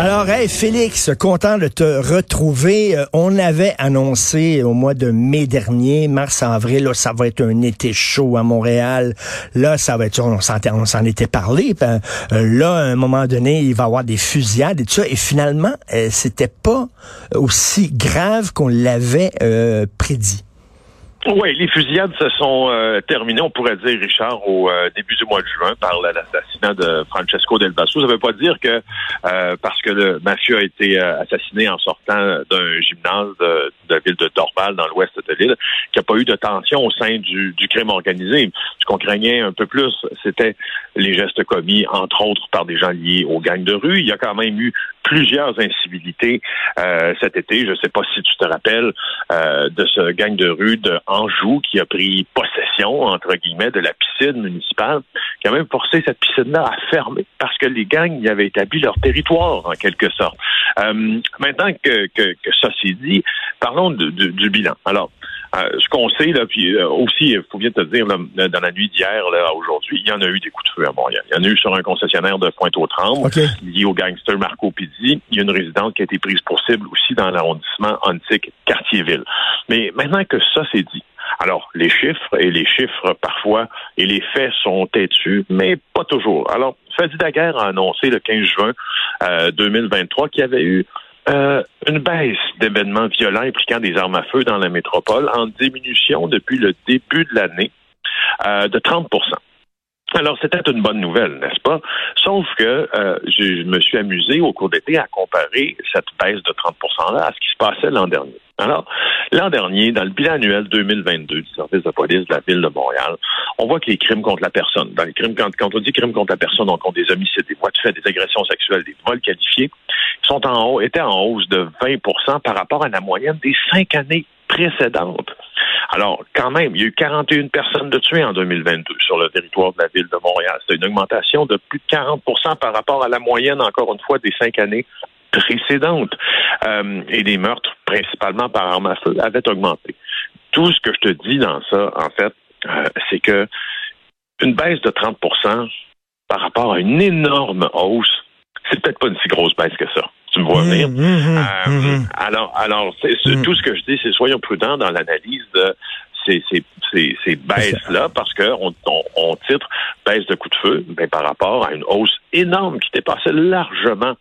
Alors, hey, Félix, content de te retrouver. Euh, on avait annoncé au mois de mai dernier, mars-avril, là, ça va être un été chaud à Montréal. Là, ça va être, on s'en était parlé. Euh, là, à un moment donné, il va y avoir des fusillades et tout ça. Et finalement, euh, c'était pas aussi grave qu'on l'avait prédit. Oui, les fusillades se sont euh, terminées, on pourrait dire, Richard, au euh, début du mois de juin par l'assassinat de Francesco Del Basso. Ça ne veut pas dire que euh, parce que le mafieux a été assassiné en sortant d'un gymnase la de Dorval dans l'ouest de l'île, qu'il n'y a pas eu de tension au sein du, du crime organisé. Ce qu'on craignait un peu plus, c'était les gestes commis, entre autres, par des gens liés aux gangs de rue. Il y a quand même eu plusieurs incivilités euh, cet été. Je ne sais pas si tu te rappelles euh, de ce gang de rue de Anjou qui a pris possession, entre guillemets, de la piscine municipale, qui a même forcé cette piscine-là à fermer parce que les gangs y avaient établi leur territoire, en quelque sorte. Euh, maintenant que, que, que ça s'est dit, parlons du bilan. Alors, euh, ce qu'on sait, là, puis euh, aussi, il faut bien te dire, dans la nuit d'hier à aujourd'hui, il y en a eu des coups de feu à Montréal. Il y en a eu sur un concessionnaire de Pointe-aux-Trembles, lié au gangster Marco Pizzi. Il y a une résidente qui a été prise pour cible aussi dans l'arrondissement antique Quartier-Ville. Mais maintenant que ça c'est dit, alors, les chiffres et les chiffres parfois et les faits sont têtus, mais pas toujours. Alors, Fadi a annoncé le 15 juin 2023 euh, qu'il y avait eu euh, une baisse d'événements violents impliquant des armes à feu dans la métropole en diminution depuis le début de l'année euh, de 30 alors, c'était une bonne nouvelle, n'est-ce pas? Sauf que euh, je, me suis amusé au cours d'été à comparer cette baisse de 30 %-là à ce qui se passait l'an dernier. Alors, l'an dernier, dans le bilan annuel 2022 du service de police de la ville de Montréal, on voit que les crimes contre la personne, dans les crimes, quand, quand on dit crimes contre la personne, on compte des homicides, des voies de fait, des agressions sexuelles, des vols qualifiés, sont en haut, étaient en hausse de 20% par rapport à la moyenne des cinq années précédentes. Alors, quand même, il y a eu 41 personnes de tuées en 2022 sur le territoire de la ville de Montréal. C'est une augmentation de plus de 40% par rapport à la moyenne, encore une fois, des cinq années précédentes. Euh, et les meurtres, principalement par arme à feu, avaient augmenté. Tout ce que je te dis dans ça, en fait, euh, c'est que une baisse de 30% par rapport à une énorme hausse, c'est peut-être pas une si grosse baisse que ça tu me vois venir. Mmh, mmh, euh, mmh, alors, alors tout ce que je dis, c'est soyons prudents dans l'analyse de ces, ces, ces, baisses-là, parce qu'on on, on, titre baisse de coup de feu ben, par rapport à une hausse énorme qui dépassait largement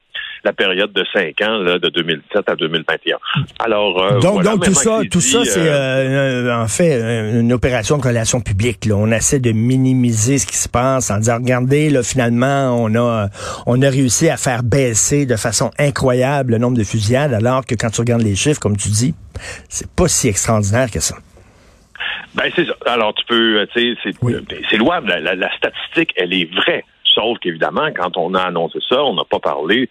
la période de cinq ans, là, de 2007 à 2021. Alors, euh, donc, donc tout ça, tout ça, c'est euh, euh, en fait une opération de relations publiques. Là. On essaie de minimiser ce qui se passe en disant, regardez, là, finalement, on a, on a réussi à faire baisser de façon incroyable le nombre de fusillades, alors que quand tu regardes les chiffres, comme tu dis, c'est pas si extraordinaire que ça. Ben c'est ça. Alors tu peux, tu sais, c'est louable. La, la, statistique, elle est vraie. Sauf qu'évidemment, quand on a annoncé ça, on n'a pas parlé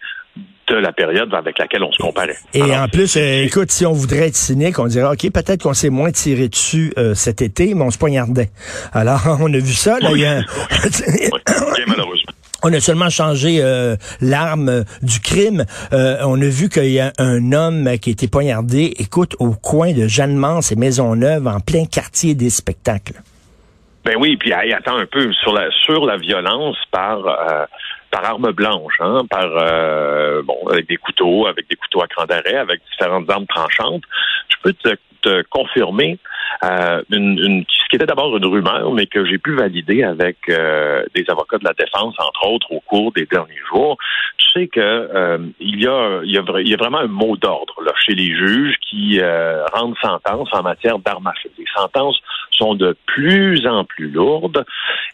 de la période avec laquelle on se comparait. Et en plus, euh, écoute, si on voudrait être cynique, on dirait, OK, peut-être qu'on s'est moins tiré dessus euh, cet été, mais on se poignardait. Alors, on a vu ça. Là, malheureusement. On a seulement changé euh, l'arme du crime. on a vu qu'il y a un homme qui a été poignardé, écoute, au coin de Jeanne-Mance et Maisonneuve, en plein quartier des spectacles. Ben oui, puis attends un peu sur la sur la violence par par arme blanche, hein, par euh, bon, avec des couteaux, avec des couteaux à cran d'arrêt, avec différentes armes tranchantes. Je peux te, te confirmer euh, une, une, ce qui était d'abord une rumeur, mais que j'ai pu valider avec euh, des avocats de la défense, entre autres, au cours des derniers jours. Tu sais que euh, il, y a, il, y a, il y a vraiment un mot d'ordre là chez les juges qui rendent sentence en matière d'armes à feu. Les sentences sont de plus en plus lourdes.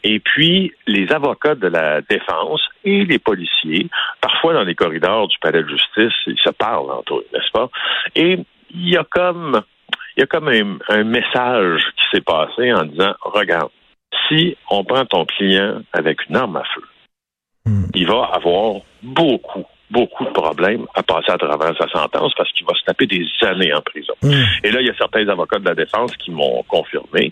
Et puis, les avocats de la défense et les policiers, parfois dans les corridors du palais de justice, ils se parlent entre eux, n'est-ce pas? Et il y a comme, il y a comme un, message qui s'est passé en disant, regarde, si on prend ton client avec une arme à feu, hmm. il va avoir beaucoup, beaucoup de problèmes à passer à travers sa sentence parce qu'il va se taper des années en prison. Hmm. Et là, il y a certains avocats de la défense qui m'ont confirmé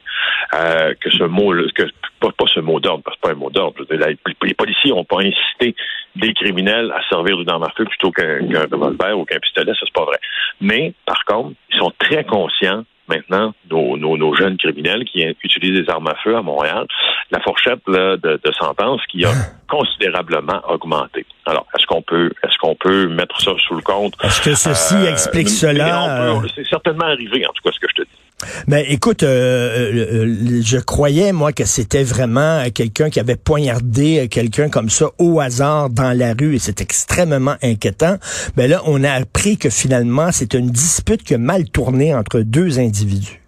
euh, que ce mot, que pas, pas ce mot d'ordre, parce que c'est pas un mot d'ordre. Les, policiers n'ont pas incité des criminels à servir d'une arme à feu plutôt qu'un revolver ou qu'un pistolet, ça c'est pas vrai. Mais par contre, ils sont très conscients maintenant, nos, nos, jeunes criminels qui utilisent des armes à feu à Montréal, la fourchette de, de, sentence qui a considérablement augmenté. Alors, est-ce qu'on peut est-ce qu'on peut mettre ça sous le compte? Est-ce que ceci euh, explique cela? C'est certainement arrivé, en tout cas, ce que je te dis. Mais écoute, euh, euh, euh, je croyais moi que c'était vraiment quelqu'un qui avait poignardé quelqu'un comme ça au hasard dans la rue et c'est extrêmement inquiétant. Mais là, on a appris que finalement, c'est une dispute qui a mal tourné entre deux individus.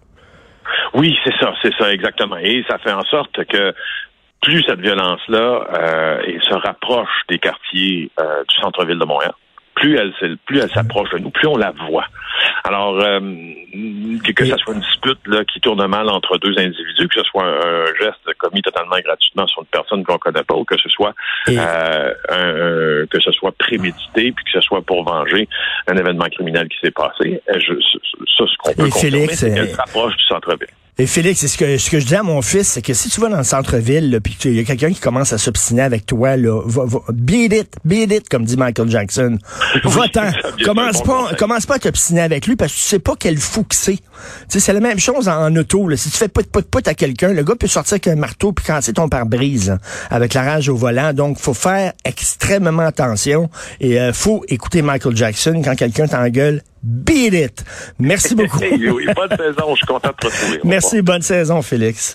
Oui, c'est ça, c'est ça exactement. Et ça fait en sorte que plus cette violence-là euh, se rapproche des quartiers du centre-ville de Montréal, plus elle, plus elle s'approche de nous, plus on la voit. Alors, euh, que ce soit une dispute là, qui tourne mal entre deux individus, que ce soit un, geste commis totalement gratuitement sur une personne qu'on connaît pas, ou que ce soit euh, un, que ce soit prémédité, puis que ce soit pour venger un événement criminel qui s'est passé. Euh, je, ça, ce qu'on peut confirmer, c'est qu'elle s'approche du centre-ville. Et Félix, ce que, ce que je dis à mon fils, c'est que si tu vas dans le centre-ville, puis il y a quelqu'un qui commence à s'obstiner avec toi, là, va, va, beat it, beat it, comme dit Michael Jackson. Va-t'en. commence pas, commence pas à t'obstiner avec lui parce que tu sais pas quel fou que c'est. c'est la même chose en, auto. Là. Si tu fais put put put à quelqu'un, le gars peut sortir avec un marteau puis casser ton pare-brise avec la rage au volant. Donc, faut faire extrêmement attention et euh, faut écouter Michael Jackson quand quelqu'un t'engueule Beat it. Merci beaucoup. bonne saison. Je suis content de te retrouver. Merci. Bonne saison, Félix.